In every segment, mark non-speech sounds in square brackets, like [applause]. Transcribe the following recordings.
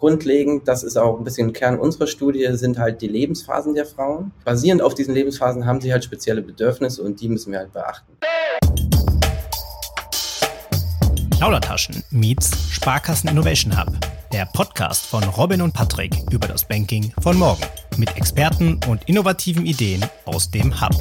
Grundlegend, das ist auch ein bisschen Kern unserer Studie, sind halt die Lebensphasen der Frauen. Basierend auf diesen Lebensphasen haben sie halt spezielle Bedürfnisse und die müssen wir halt beachten. Plaudertaschen meets Sparkassen Innovation Hub. Der Podcast von Robin und Patrick über das Banking von morgen. Mit Experten und innovativen Ideen aus dem Hub.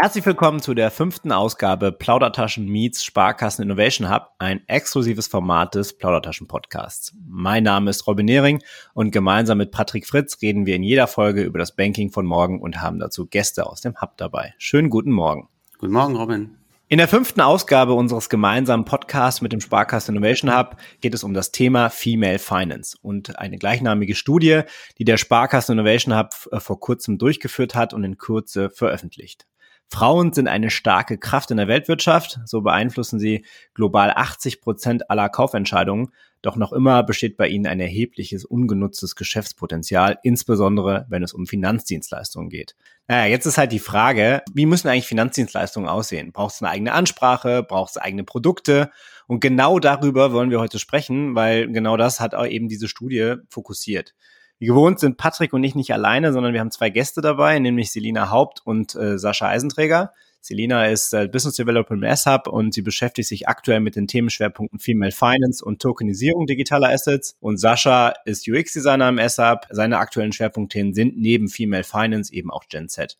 Herzlich willkommen zu der fünften Ausgabe Plaudertaschen Meets Sparkassen Innovation Hub, ein exklusives Format des Plaudertaschen Podcasts. Mein Name ist Robin Nehring und gemeinsam mit Patrick Fritz reden wir in jeder Folge über das Banking von morgen und haben dazu Gäste aus dem Hub dabei. Schönen guten Morgen. Guten Morgen, Robin. In der fünften Ausgabe unseres gemeinsamen Podcasts mit dem Sparkassen Innovation Hub geht es um das Thema Female Finance und eine gleichnamige Studie, die der Sparkassen Innovation Hub äh, vor kurzem durchgeführt hat und in Kürze veröffentlicht. Frauen sind eine starke Kraft in der Weltwirtschaft, so beeinflussen sie global 80 Prozent aller Kaufentscheidungen, doch noch immer besteht bei ihnen ein erhebliches ungenutztes Geschäftspotenzial, insbesondere wenn es um Finanzdienstleistungen geht. Naja, jetzt ist halt die Frage, wie müssen eigentlich Finanzdienstleistungen aussehen? Braucht es eine eigene Ansprache? Braucht es eigene Produkte? Und genau darüber wollen wir heute sprechen, weil genau das hat auch eben diese Studie fokussiert. Wie gewohnt sind Patrick und ich nicht alleine, sondern wir haben zwei Gäste dabei, nämlich Selina Haupt und äh, Sascha Eisenträger. Selina ist äh, Business Developer im S-Hub und sie beschäftigt sich aktuell mit den Themenschwerpunkten Female Finance und Tokenisierung digitaler Assets. Und Sascha ist UX-Designer im S-Hub. Seine aktuellen Schwerpunktthemen sind neben Female Finance eben auch Gen Z.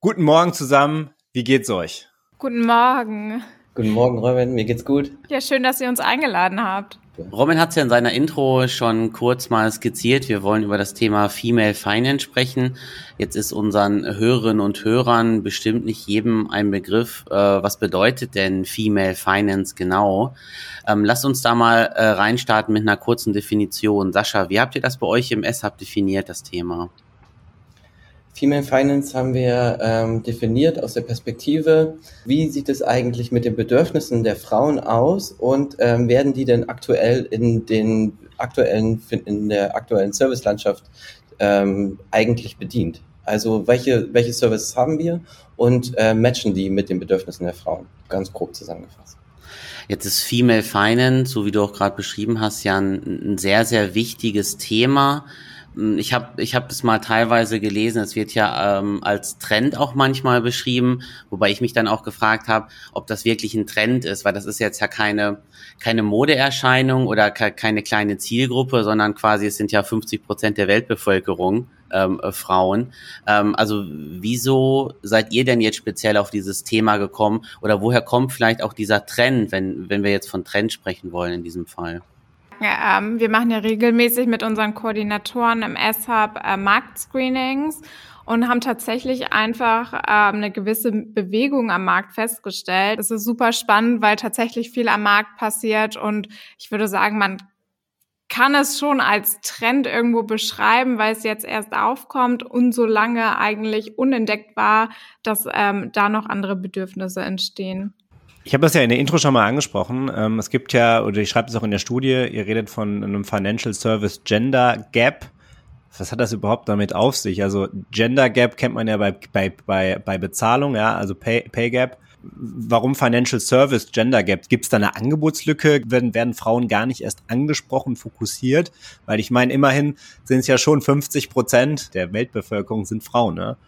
Guten Morgen zusammen. Wie geht's euch? Guten Morgen. Guten Morgen, Robin. Mir geht's gut. Ja, schön, dass ihr uns eingeladen habt. Robin hat es ja in seiner Intro schon kurz mal skizziert. Wir wollen über das Thema Female Finance sprechen. Jetzt ist unseren Hörerinnen und Hörern bestimmt nicht jedem ein Begriff. Äh, was bedeutet denn Female Finance genau? Ähm, lasst uns da mal äh, reinstarten mit einer kurzen Definition. Sascha, wie habt ihr das bei euch im S-Hub definiert, das Thema? Female Finance haben wir ähm, definiert aus der Perspektive, wie sieht es eigentlich mit den Bedürfnissen der Frauen aus und ähm, werden die denn aktuell in den aktuellen in der aktuellen Servicelandschaft ähm, eigentlich bedient? Also welche welche Services haben wir und äh, matchen die mit den Bedürfnissen der Frauen? Ganz grob zusammengefasst. Jetzt ist Female Finance, so wie du auch gerade beschrieben hast, ja ein, ein sehr sehr wichtiges Thema ich habe ich hab das mal teilweise gelesen, es wird ja ähm, als Trend auch manchmal beschrieben, wobei ich mich dann auch gefragt habe, ob das wirklich ein Trend ist, weil das ist jetzt ja keine, keine Modeerscheinung oder ke keine kleine Zielgruppe, sondern quasi es sind ja 50 Prozent der Weltbevölkerung ähm, äh, Frauen. Ähm, also wieso seid ihr denn jetzt speziell auf dieses Thema gekommen oder woher kommt vielleicht auch dieser Trend, wenn, wenn wir jetzt von Trend sprechen wollen in diesem Fall? Ja, ähm, wir machen ja regelmäßig mit unseren Koordinatoren im S-Hub äh, Marktscreenings und haben tatsächlich einfach ähm, eine gewisse Bewegung am Markt festgestellt. Das ist super spannend, weil tatsächlich viel am Markt passiert und ich würde sagen, man kann es schon als Trend irgendwo beschreiben, weil es jetzt erst aufkommt und so lange eigentlich unentdeckt war, dass ähm, da noch andere Bedürfnisse entstehen. Ich habe das ja in der Intro schon mal angesprochen. Ähm, es gibt ja, oder ich schreibe es auch in der Studie, ihr redet von einem Financial Service Gender Gap. Was hat das überhaupt damit auf sich? Also Gender Gap kennt man ja bei, bei, bei, bei Bezahlung, ja, also Pay, Pay Gap. Warum Financial Service Gender Gap? Gibt es da eine Angebotslücke? Werden, werden Frauen gar nicht erst angesprochen, fokussiert? Weil ich meine, immerhin sind es ja schon 50 Prozent der Weltbevölkerung sind Frauen, ne?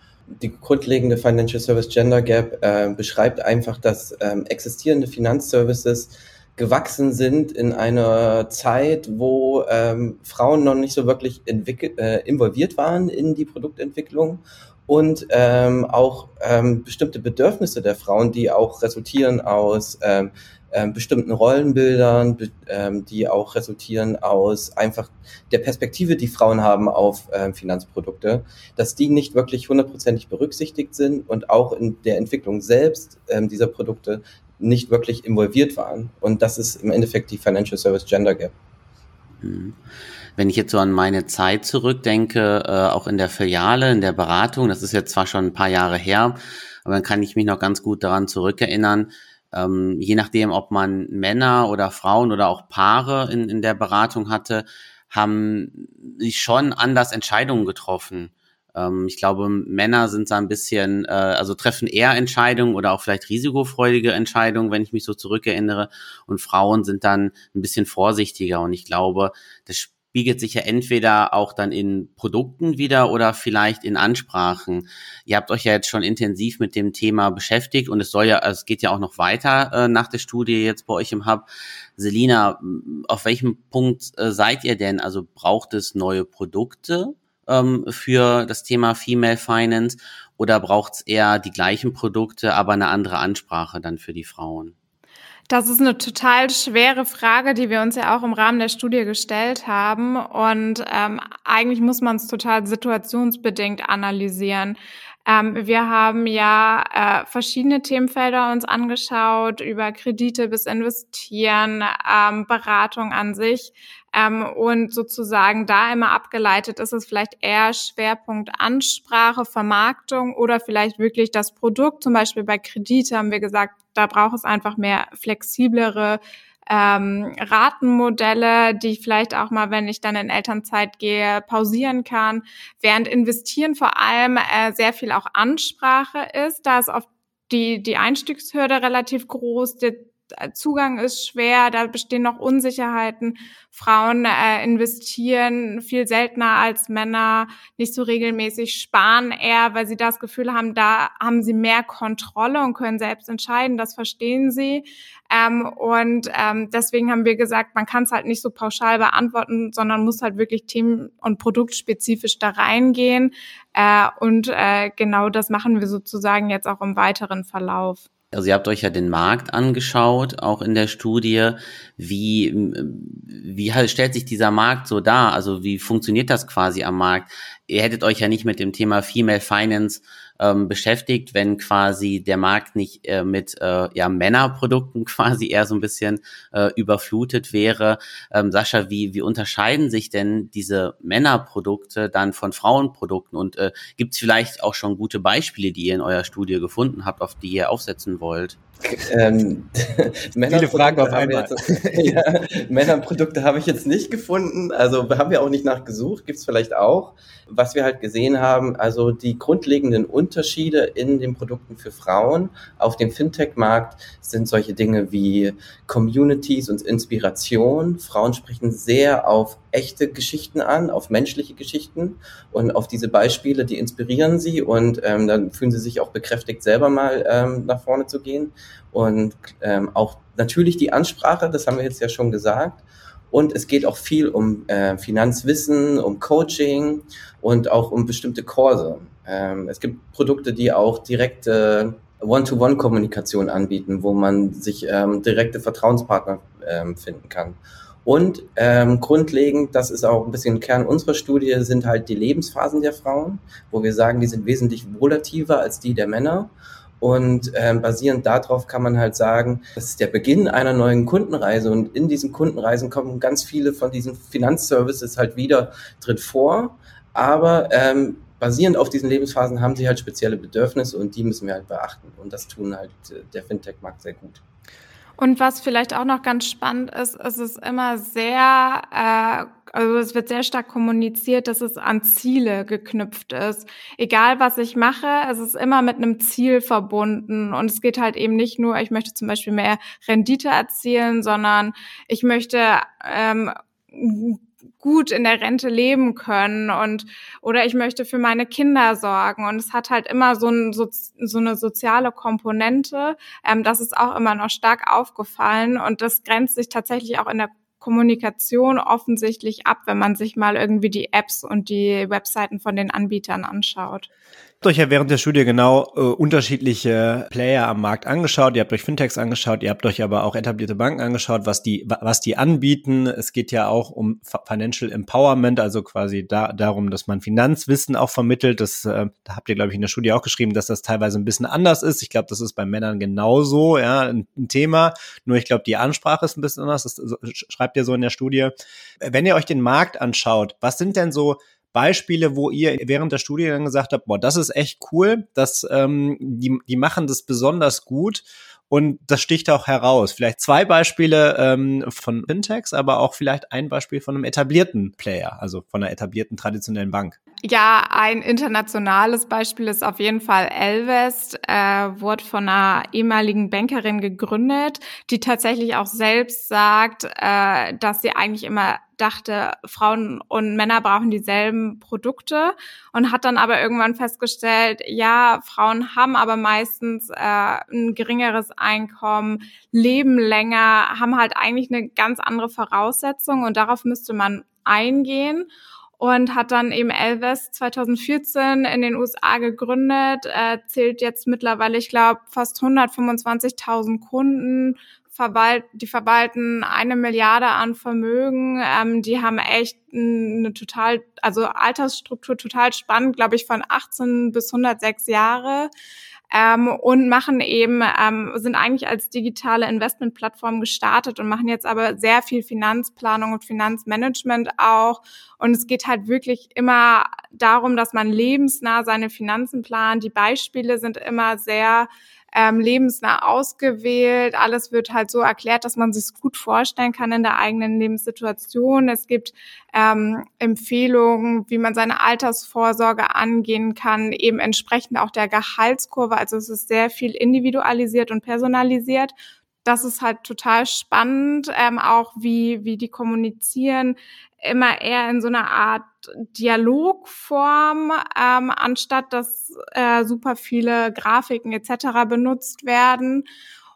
Die grundlegende Financial Service Gender Gap äh, beschreibt einfach, dass ähm, existierende Finanzservices gewachsen sind in einer Zeit, wo ähm, Frauen noch nicht so wirklich äh, involviert waren in die Produktentwicklung und ähm, auch ähm, bestimmte Bedürfnisse der Frauen, die auch resultieren aus ähm, ähm, bestimmten Rollenbildern, ähm, die auch resultieren aus einfach der Perspektive, die Frauen haben auf ähm, Finanzprodukte, dass die nicht wirklich hundertprozentig berücksichtigt sind und auch in der Entwicklung selbst ähm, dieser Produkte nicht wirklich involviert waren. Und das ist im Endeffekt die Financial Service Gender Gap. Mhm. Wenn ich jetzt so an meine Zeit zurückdenke, äh, auch in der Filiale, in der Beratung, das ist jetzt zwar schon ein paar Jahre her, aber dann kann ich mich noch ganz gut daran zurückerinnern, ähm, je nachdem, ob man Männer oder Frauen oder auch Paare in, in der Beratung hatte, haben sich schon anders Entscheidungen getroffen. Äh, Ähm, ich glaube, Männer sind da ein bisschen, äh, also treffen eher Entscheidungen oder auch vielleicht risikofreudige Entscheidungen, wenn ich mich so zurückerinnere. Und Frauen sind dann ein bisschen vorsichtiger. Und ich glaube, das spiegelt sich ja entweder auch dann in Produkten wieder oder vielleicht in Ansprachen. Ihr habt euch ja jetzt schon intensiv mit dem Thema beschäftigt und es soll ja, es geht ja auch noch weiter äh, nach der Studie jetzt bei euch im Hub. Selina, auf welchem Punkt äh, seid ihr denn? Also braucht es neue Produkte ähm, für das Thema Female Finance oder braucht es eher die gleichen Produkte, aber eine andere Ansprache dann für die Frauen? Das ist eine total schwere Frage, die wir uns ja auch im Rahmen der Studie gestellt haben. Und ähm, eigentlich muss man es total situationsbedingt analysieren. Ähm, wir haben ja äh, verschiedene Themenfelder uns angeschaut, über Kredite bis Investieren, ähm, Beratung an sich. Ähm, und sozusagen da immer abgeleitet ist es vielleicht eher Schwerpunkt Ansprache, Vermarktung oder vielleicht wirklich das Produkt. Zum Beispiel bei Kredite haben wir gesagt, da braucht es einfach mehr flexiblere ähm, Ratenmodelle, die ich vielleicht auch mal, wenn ich dann in Elternzeit gehe, pausieren kann. Während investieren vor allem äh, sehr viel auch Ansprache ist, da ist oft die, die Einstiegshürde relativ groß, der Zugang ist schwer, da bestehen noch Unsicherheiten. Frauen äh, investieren viel seltener als Männer, nicht so regelmäßig, sparen eher, weil sie das Gefühl haben, da haben sie mehr Kontrolle und können selbst entscheiden. Das verstehen sie. Ähm, und ähm, deswegen haben wir gesagt, man kann es halt nicht so pauschal beantworten, sondern muss halt wirklich themen- und produktspezifisch da reingehen. Äh, und äh, genau das machen wir sozusagen jetzt auch im weiteren Verlauf. Also ihr habt euch ja den Markt angeschaut, auch in der Studie. Wie, wie halt stellt sich dieser Markt so dar? Also wie funktioniert das quasi am Markt? Ihr hättet euch ja nicht mit dem Thema Female Finance ähm, beschäftigt, wenn quasi der Markt nicht äh, mit äh, ja, Männerprodukten [laughs] quasi eher so ein bisschen äh, überflutet wäre. Ähm, Sascha, wie, wie unterscheiden sich denn diese Männerprodukte dann von Frauenprodukten? Und äh, gibt es vielleicht auch schon gute Beispiele, die ihr in eurer Studie gefunden habt, auf die ihr aufsetzen wollt? Ähm, [laughs] Viele Fragen auf einmal. Jetzt, [laughs] ja, Männerprodukte habe ich jetzt nicht gefunden, also haben wir auch nicht nachgesucht, gibt es vielleicht auch. Was wir halt gesehen haben, also die grundlegenden Unterschiede in den Produkten für Frauen auf dem Fintech-Markt sind solche Dinge wie Communities und Inspiration. Frauen sprechen sehr auf echte Geschichten an, auf menschliche Geschichten und auf diese Beispiele, die inspirieren sie und ähm, dann fühlen sie sich auch bekräftigt, selber mal ähm, nach vorne zu gehen. Und ähm, auch natürlich die Ansprache, das haben wir jetzt ja schon gesagt. Und es geht auch viel um äh, Finanzwissen, um Coaching und auch um bestimmte Kurse. Ähm, es gibt Produkte, die auch direkte One-to-One-Kommunikation anbieten, wo man sich ähm, direkte Vertrauenspartner ähm, finden kann. Und ähm, grundlegend, das ist auch ein bisschen Kern unserer Studie, sind halt die Lebensphasen der Frauen, wo wir sagen, die sind wesentlich volativer als die der Männer. Und ähm, basierend darauf kann man halt sagen, das ist der Beginn einer neuen Kundenreise und in diesen Kundenreisen kommen ganz viele von diesen Finanzservices halt wieder drin vor. Aber ähm, basierend auf diesen Lebensphasen haben sie halt spezielle Bedürfnisse und die müssen wir halt beachten. Und das tun halt äh, der Fintech-Markt sehr gut. Und was vielleicht auch noch ganz spannend ist, ist es immer sehr, äh, also es wird sehr stark kommuniziert, dass es an Ziele geknüpft ist. Egal was ich mache, es ist immer mit einem Ziel verbunden. Und es geht halt eben nicht nur, ich möchte zum Beispiel mehr Rendite erzielen, sondern ich möchte ähm, gut in der Rente leben können und oder ich möchte für meine Kinder sorgen. Und es hat halt immer so, ein, so, so eine soziale Komponente. Ähm, das ist auch immer noch stark aufgefallen. Und das grenzt sich tatsächlich auch in der Kommunikation offensichtlich ab, wenn man sich mal irgendwie die Apps und die Webseiten von den Anbietern anschaut habt euch ja während der Studie genau äh, unterschiedliche Player am Markt angeschaut. Ihr habt euch Fintechs angeschaut, ihr habt euch aber auch etablierte Banken angeschaut, was die, was die anbieten. Es geht ja auch um Financial Empowerment, also quasi da, darum, dass man Finanzwissen auch vermittelt. Das äh, da habt ihr, glaube ich, in der Studie auch geschrieben, dass das teilweise ein bisschen anders ist. Ich glaube, das ist bei Männern genauso, ja, ein, ein Thema. Nur ich glaube, die Ansprache ist ein bisschen anders. Das schreibt ihr so in der Studie. Wenn ihr euch den Markt anschaut, was sind denn so Beispiele, wo ihr während der Studie dann gesagt habt, boah, das ist echt cool, dass ähm, die, die machen das besonders gut und das sticht auch heraus. Vielleicht zwei Beispiele ähm, von Fintechs, aber auch vielleicht ein Beispiel von einem etablierten Player, also von einer etablierten traditionellen Bank. Ja, ein internationales Beispiel ist auf jeden Fall Elvest, äh, wurde von einer ehemaligen Bankerin gegründet, die tatsächlich auch selbst sagt, äh, dass sie eigentlich immer dachte, Frauen und Männer brauchen dieselben Produkte und hat dann aber irgendwann festgestellt, ja, Frauen haben aber meistens äh, ein geringeres Einkommen, leben länger, haben halt eigentlich eine ganz andere Voraussetzung und darauf müsste man eingehen und hat dann eben Elvis 2014 in den USA gegründet, äh, zählt jetzt mittlerweile, ich glaube, fast 125.000 Kunden, verwalt, die verwalten eine Milliarde an Vermögen, ähm, die haben echt eine total, also Altersstruktur total spannend, glaube ich, von 18 bis 106 Jahre ähm, und machen eben, ähm, sind eigentlich als digitale Investmentplattform gestartet und machen jetzt aber sehr viel Finanzplanung und Finanzmanagement auch. Und es geht halt wirklich immer darum, dass man lebensnah seine Finanzen plant. Die Beispiele sind immer sehr ähm, lebensnah ausgewählt. Alles wird halt so erklärt, dass man sich gut vorstellen kann in der eigenen Lebenssituation. Es gibt ähm, Empfehlungen, wie man seine Altersvorsorge angehen kann, eben entsprechend auch der Gehaltskurve. Also es ist sehr viel individualisiert und personalisiert das ist halt total spannend, ähm, auch wie, wie die kommunizieren, immer eher in so einer Art Dialogform, ähm, anstatt dass äh, super viele Grafiken etc. benutzt werden.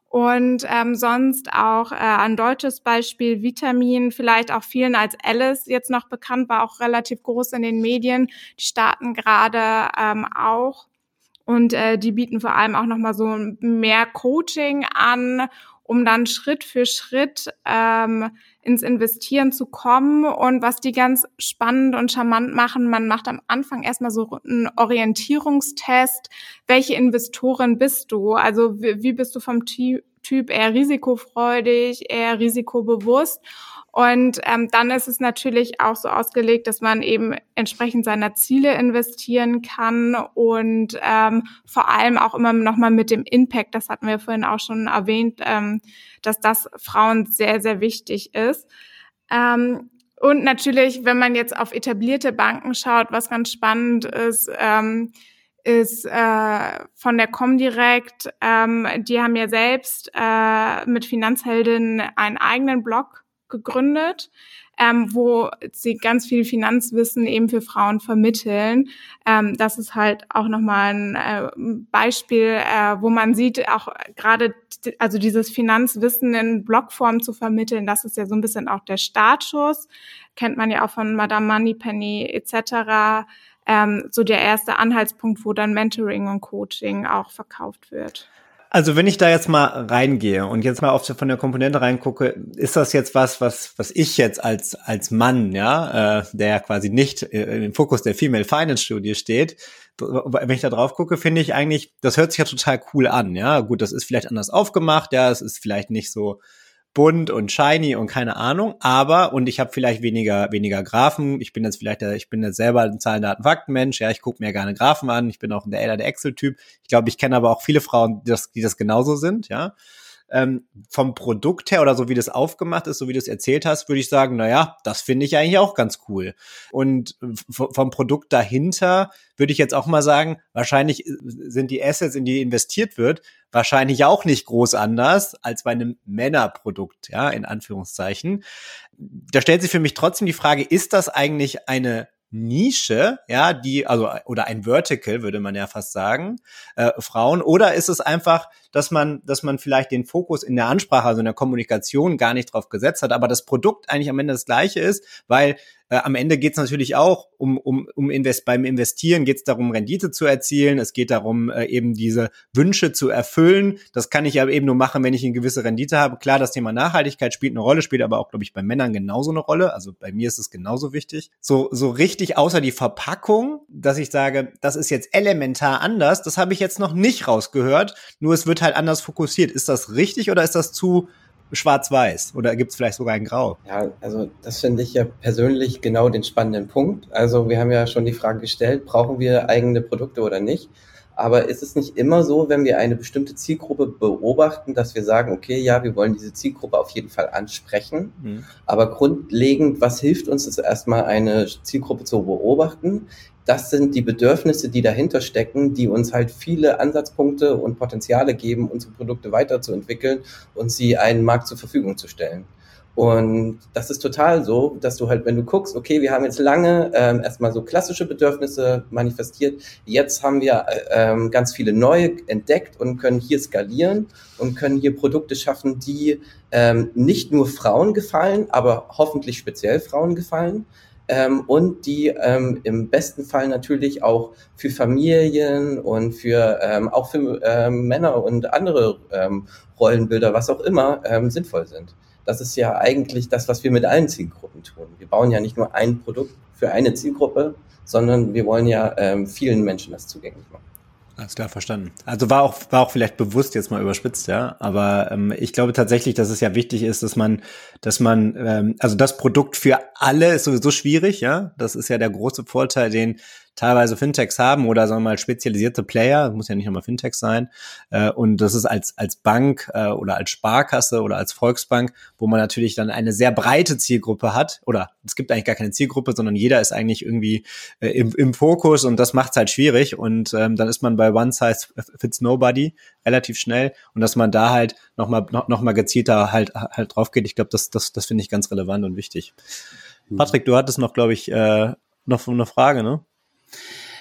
Und ähm, sonst auch äh, ein deutsches Beispiel, Vitamin, vielleicht auch vielen als Alice jetzt noch bekannt, war auch relativ groß in den Medien. Die starten gerade ähm, auch. Und äh, die bieten vor allem auch nochmal so mehr Coaching an um dann Schritt für Schritt ähm, ins Investieren zu kommen. Und was die ganz spannend und charmant machen, man macht am Anfang erstmal so einen Orientierungstest. Welche Investorin bist du? Also wie, wie bist du vom Typ eher risikofreudig, eher risikobewusst? Und ähm, dann ist es natürlich auch so ausgelegt, dass man eben entsprechend seiner Ziele investieren kann und ähm, vor allem auch immer nochmal mit dem Impact, das hatten wir vorhin auch schon erwähnt, ähm, dass das Frauen sehr, sehr wichtig ist. Ähm, und natürlich, wenn man jetzt auf etablierte Banken schaut, was ganz spannend ist, ähm, ist äh, von der Comdirect, ähm, die haben ja selbst äh, mit Finanzheldin einen eigenen Blog gegründet, ähm, wo sie ganz viel Finanzwissen eben für Frauen vermitteln. Ähm, das ist halt auch nochmal ein äh, Beispiel, äh, wo man sieht, auch gerade also dieses Finanzwissen in Blogform zu vermitteln, das ist ja so ein bisschen auch der Startschuss. Kennt man ja auch von Madame Moneypenny etc. Ähm, so der erste Anhaltspunkt, wo dann Mentoring und Coaching auch verkauft wird. Also wenn ich da jetzt mal reingehe und jetzt mal auf von der Komponente reingucke, ist das jetzt was, was was ich jetzt als als Mann, ja, äh, der quasi nicht äh, im Fokus der Female Finance Studie steht, wenn ich da drauf gucke, finde ich eigentlich, das hört sich ja total cool an, ja. Gut, das ist vielleicht anders aufgemacht, ja, es ist vielleicht nicht so bunt und shiny und keine Ahnung, aber und ich habe vielleicht weniger weniger Graphen. Ich bin jetzt vielleicht der, ich bin jetzt selber ein Zahlen, Daten, Fakten Mensch. Ja, ich gucke mir gerne Graphen an. Ich bin auch der eher der Excel Typ. Ich glaube, ich kenne aber auch viele Frauen, die das, die das genauso sind. Ja, ähm, vom Produkt her oder so wie das aufgemacht ist, so wie du es erzählt hast, würde ich sagen, na ja, das finde ich eigentlich auch ganz cool. Und vom Produkt dahinter würde ich jetzt auch mal sagen, wahrscheinlich äh, sind die Assets, in die investiert wird, wahrscheinlich auch nicht groß anders als bei einem Männerprodukt, ja, in Anführungszeichen. Da stellt sich für mich trotzdem die Frage, ist das eigentlich eine Nische, ja, die, also, oder ein Vertical, würde man ja fast sagen, äh, Frauen, oder ist es einfach, dass man, dass man vielleicht den Fokus in der Ansprache, also in der Kommunikation gar nicht drauf gesetzt hat, aber das Produkt eigentlich am Ende das gleiche ist, weil äh, am Ende geht es natürlich auch um, um, um Invest beim Investieren geht es darum, Rendite zu erzielen. Es geht darum, äh, eben diese Wünsche zu erfüllen. Das kann ich aber eben nur machen, wenn ich eine gewisse Rendite habe. Klar, das Thema Nachhaltigkeit spielt eine Rolle, spielt aber auch, glaube ich, bei Männern genauso eine Rolle. Also bei mir ist es genauso wichtig. So, so richtig außer die Verpackung, dass ich sage, das ist jetzt elementar anders, das habe ich jetzt noch nicht rausgehört. Nur es wird halt anders fokussiert. Ist das richtig oder ist das zu schwarz-weiß oder gibt es vielleicht sogar ein Grau? Ja, also das finde ich ja persönlich genau den spannenden Punkt. Also wir haben ja schon die Frage gestellt, brauchen wir eigene Produkte oder nicht? Aber ist es nicht immer so, wenn wir eine bestimmte Zielgruppe beobachten, dass wir sagen, okay, ja, wir wollen diese Zielgruppe auf jeden Fall ansprechen. Mhm. Aber grundlegend, was hilft uns, ist erstmal eine Zielgruppe zu beobachten, das sind die Bedürfnisse, die dahinter stecken, die uns halt viele Ansatzpunkte und Potenziale geben, unsere Produkte weiterzuentwickeln und sie einen Markt zur Verfügung zu stellen. Und das ist total so, dass du halt, wenn du guckst, okay, wir haben jetzt lange ähm, erstmal so klassische Bedürfnisse manifestiert, jetzt haben wir äh, ähm, ganz viele neue entdeckt und können hier skalieren und können hier Produkte schaffen, die ähm, nicht nur Frauen gefallen, aber hoffentlich speziell Frauen gefallen. Ähm, und die ähm, im besten Fall natürlich auch für Familien und für ähm, auch für ähm, Männer und andere ähm, Rollenbilder, was auch immer, ähm, sinnvoll sind. Das ist ja eigentlich das, was wir mit allen Zielgruppen tun. Wir bauen ja nicht nur ein Produkt für eine Zielgruppe, sondern wir wollen ja ähm, vielen Menschen das zugänglich machen. Alles klar, verstanden. Also war auch, war auch vielleicht bewusst jetzt mal überspitzt, ja. Aber ähm, ich glaube tatsächlich, dass es ja wichtig ist, dass man, dass man, ähm, also das Produkt für alle ist sowieso schwierig, ja. Das ist ja der große Vorteil, den teilweise Fintechs haben oder sagen wir mal spezialisierte Player, muss ja nicht nochmal Fintech sein. Äh, und das ist als, als Bank äh, oder als Sparkasse oder als Volksbank, wo man natürlich dann eine sehr breite Zielgruppe hat. Oder es gibt eigentlich gar keine Zielgruppe, sondern jeder ist eigentlich irgendwie äh, im, im Fokus und das macht es halt schwierig. Und ähm, dann ist man bei One Size Fits Nobody relativ schnell und dass man da halt nochmal noch, noch mal gezielter halt, halt drauf geht. Ich glaube, das, das, das finde ich ganz relevant und wichtig. Mhm. Patrick, du hattest noch, glaube ich, äh, noch eine Frage, ne?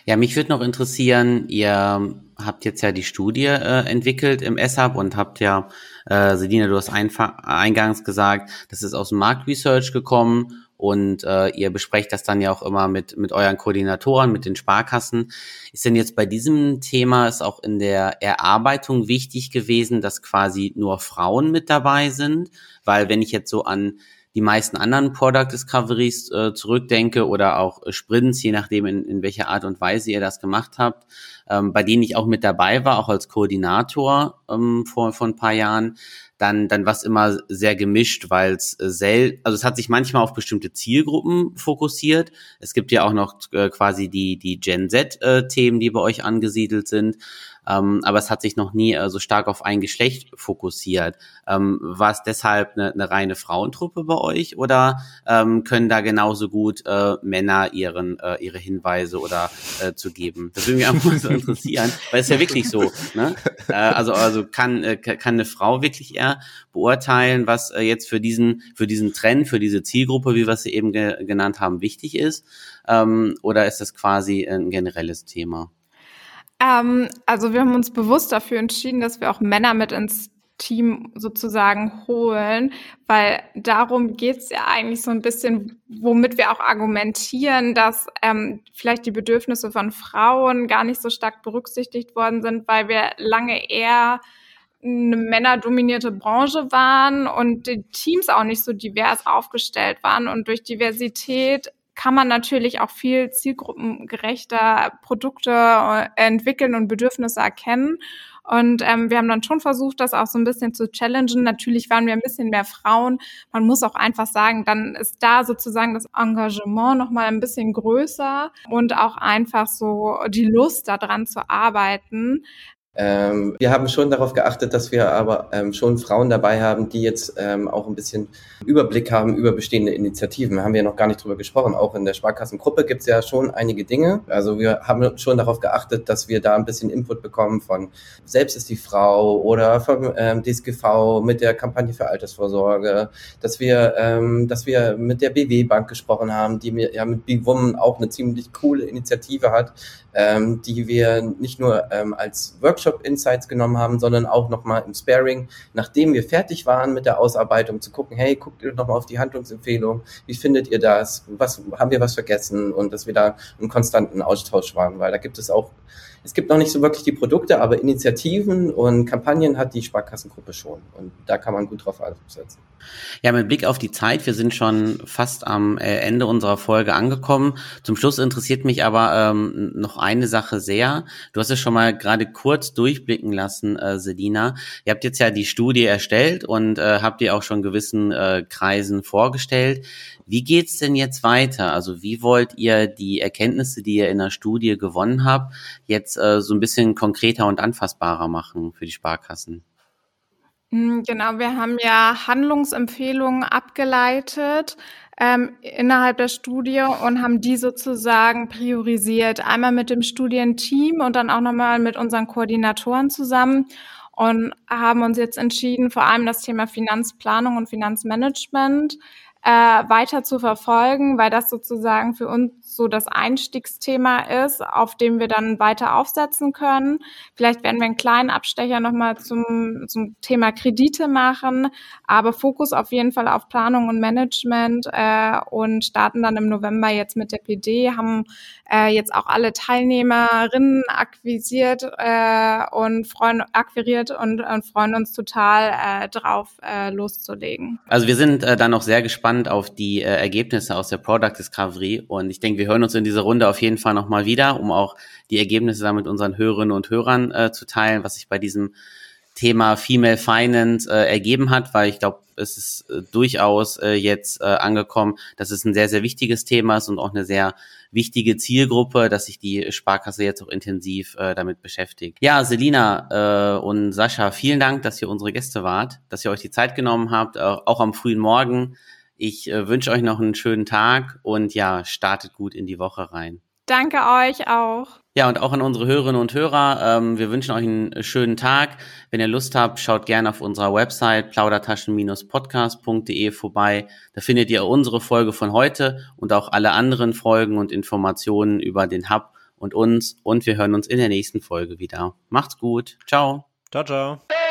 Ja, mich würde noch interessieren, ihr habt jetzt ja die Studie äh, entwickelt im S-Hub und habt ja, äh, Sedina, du hast eingangs gesagt, das ist aus dem Marktresearch gekommen und äh, ihr besprecht das dann ja auch immer mit, mit euren Koordinatoren, mit den Sparkassen. Ist denn jetzt bei diesem Thema ist auch in der Erarbeitung wichtig gewesen, dass quasi nur Frauen mit dabei sind? Weil wenn ich jetzt so an die meisten anderen Product Discoveries äh, zurückdenke oder auch äh, Sprints, je nachdem, in, in welcher Art und Weise ihr das gemacht habt, ähm, bei denen ich auch mit dabei war, auch als Koordinator ähm, vor, vor ein paar Jahren, dann, dann war es immer sehr gemischt, weil es äh, sel also es hat sich manchmal auf bestimmte Zielgruppen fokussiert. Es gibt ja auch noch äh, quasi die, die Gen Z-Themen, äh, die bei euch angesiedelt sind ähm, aber es hat sich noch nie äh, so stark auf ein Geschlecht fokussiert. Ähm, war es deshalb eine, eine reine Frauentruppe bei euch oder ähm, können da genauso gut äh, Männer ihren äh, ihre Hinweise oder äh, zu geben? Das würde mich einfach mal so [laughs] interessieren, weil es ja wirklich so. Ne? Äh, also also kann äh, kann eine Frau wirklich eher beurteilen, was äh, jetzt für diesen für diesen Trend, für diese Zielgruppe, wie wir sie eben ge genannt haben, wichtig ist? Ähm, oder ist das quasi ein generelles Thema? Ähm, also wir haben uns bewusst dafür entschieden, dass wir auch Männer mit ins Team sozusagen holen, weil darum geht's ja eigentlich so ein bisschen, womit wir auch argumentieren, dass ähm, vielleicht die Bedürfnisse von Frauen gar nicht so stark berücksichtigt worden sind, weil wir lange eher eine männerdominierte Branche waren und die Teams auch nicht so divers aufgestellt waren und durch Diversität kann man natürlich auch viel zielgruppengerechter Produkte äh, entwickeln und Bedürfnisse erkennen. Und ähm, wir haben dann schon versucht, das auch so ein bisschen zu challengen. Natürlich waren wir ein bisschen mehr Frauen. Man muss auch einfach sagen, dann ist da sozusagen das Engagement noch mal ein bisschen größer und auch einfach so die Lust daran zu arbeiten. Ähm, wir haben schon darauf geachtet, dass wir aber ähm, schon Frauen dabei haben, die jetzt ähm, auch ein bisschen Überblick haben über bestehende Initiativen. Haben wir noch gar nicht drüber gesprochen. Auch in der Sparkassengruppe gibt es ja schon einige Dinge. Also wir haben schon darauf geachtet, dass wir da ein bisschen Input bekommen von Selbst ist die Frau oder vom ähm, DSGV mit der Kampagne für Altersvorsorge, dass wir, ähm, dass wir mit der BW Bank gesprochen haben, die mir ja mit BWOM auch eine ziemlich coole Initiative hat, ähm, die wir nicht nur als Workshop Insights genommen haben, sondern auch nochmal im Sparing, nachdem wir fertig waren mit der Ausarbeitung, zu gucken, hey, guckt ihr nochmal auf die Handlungsempfehlung, wie findet ihr das, was haben wir was vergessen und dass wir da im konstanten Austausch waren, weil da gibt es auch es gibt noch nicht so wirklich die Produkte, aber Initiativen und Kampagnen hat die Sparkassengruppe schon. Und da kann man gut drauf aufsetzen. Ja, mit Blick auf die Zeit, wir sind schon fast am äh, Ende unserer Folge angekommen. Zum Schluss interessiert mich aber ähm, noch eine Sache sehr. Du hast es schon mal gerade kurz durchblicken lassen, äh, Sedina. Ihr habt jetzt ja die Studie erstellt und äh, habt ihr auch schon gewissen äh, Kreisen vorgestellt. Wie geht's denn jetzt weiter? Also wie wollt ihr die Erkenntnisse, die ihr in der Studie gewonnen habt, jetzt äh, so ein bisschen konkreter und anfassbarer machen für die Sparkassen? Hm, genau, wir haben ja Handlungsempfehlungen abgeleitet, ähm, innerhalb der Studie und haben die sozusagen priorisiert. Einmal mit dem Studienteam und dann auch nochmal mit unseren Koordinatoren zusammen und haben uns jetzt entschieden, vor allem das Thema Finanzplanung und Finanzmanagement äh, weiter zu verfolgen, weil das sozusagen für uns so das Einstiegsthema ist, auf dem wir dann weiter aufsetzen können. Vielleicht werden wir einen kleinen Abstecher nochmal zum, zum Thema Kredite machen, aber Fokus auf jeden Fall auf Planung und Management äh, und starten dann im November jetzt mit der PD, haben äh, jetzt auch alle Teilnehmerinnen akquisiert äh, und freuen, akquiriert und, und freuen uns total äh, drauf äh, loszulegen. Also wir sind äh, dann noch sehr gespannt auf die äh, Ergebnisse aus der Product Discovery und ich denke, wir hören uns in dieser Runde auf jeden Fall nochmal wieder, um auch die Ergebnisse dann mit unseren Hörerinnen und Hörern äh, zu teilen, was sich bei diesem Thema Female Finance äh, ergeben hat, weil ich glaube, es ist äh, durchaus äh, jetzt äh, angekommen, dass es ein sehr, sehr wichtiges Thema ist und auch eine sehr wichtige Zielgruppe, dass sich die Sparkasse jetzt auch intensiv äh, damit beschäftigt. Ja, Selina äh, und Sascha, vielen Dank, dass ihr unsere Gäste wart, dass ihr euch die Zeit genommen habt, äh, auch am frühen Morgen. Ich äh, wünsche euch noch einen schönen Tag und ja, startet gut in die Woche rein. Danke euch auch. Ja, und auch an unsere Hörerinnen und Hörer. Ähm, wir wünschen euch einen schönen Tag. Wenn ihr Lust habt, schaut gerne auf unserer Website plaudertaschen-podcast.de vorbei. Da findet ihr unsere Folge von heute und auch alle anderen Folgen und Informationen über den Hub und uns. Und wir hören uns in der nächsten Folge wieder. Macht's gut. Ciao. Ciao, ciao.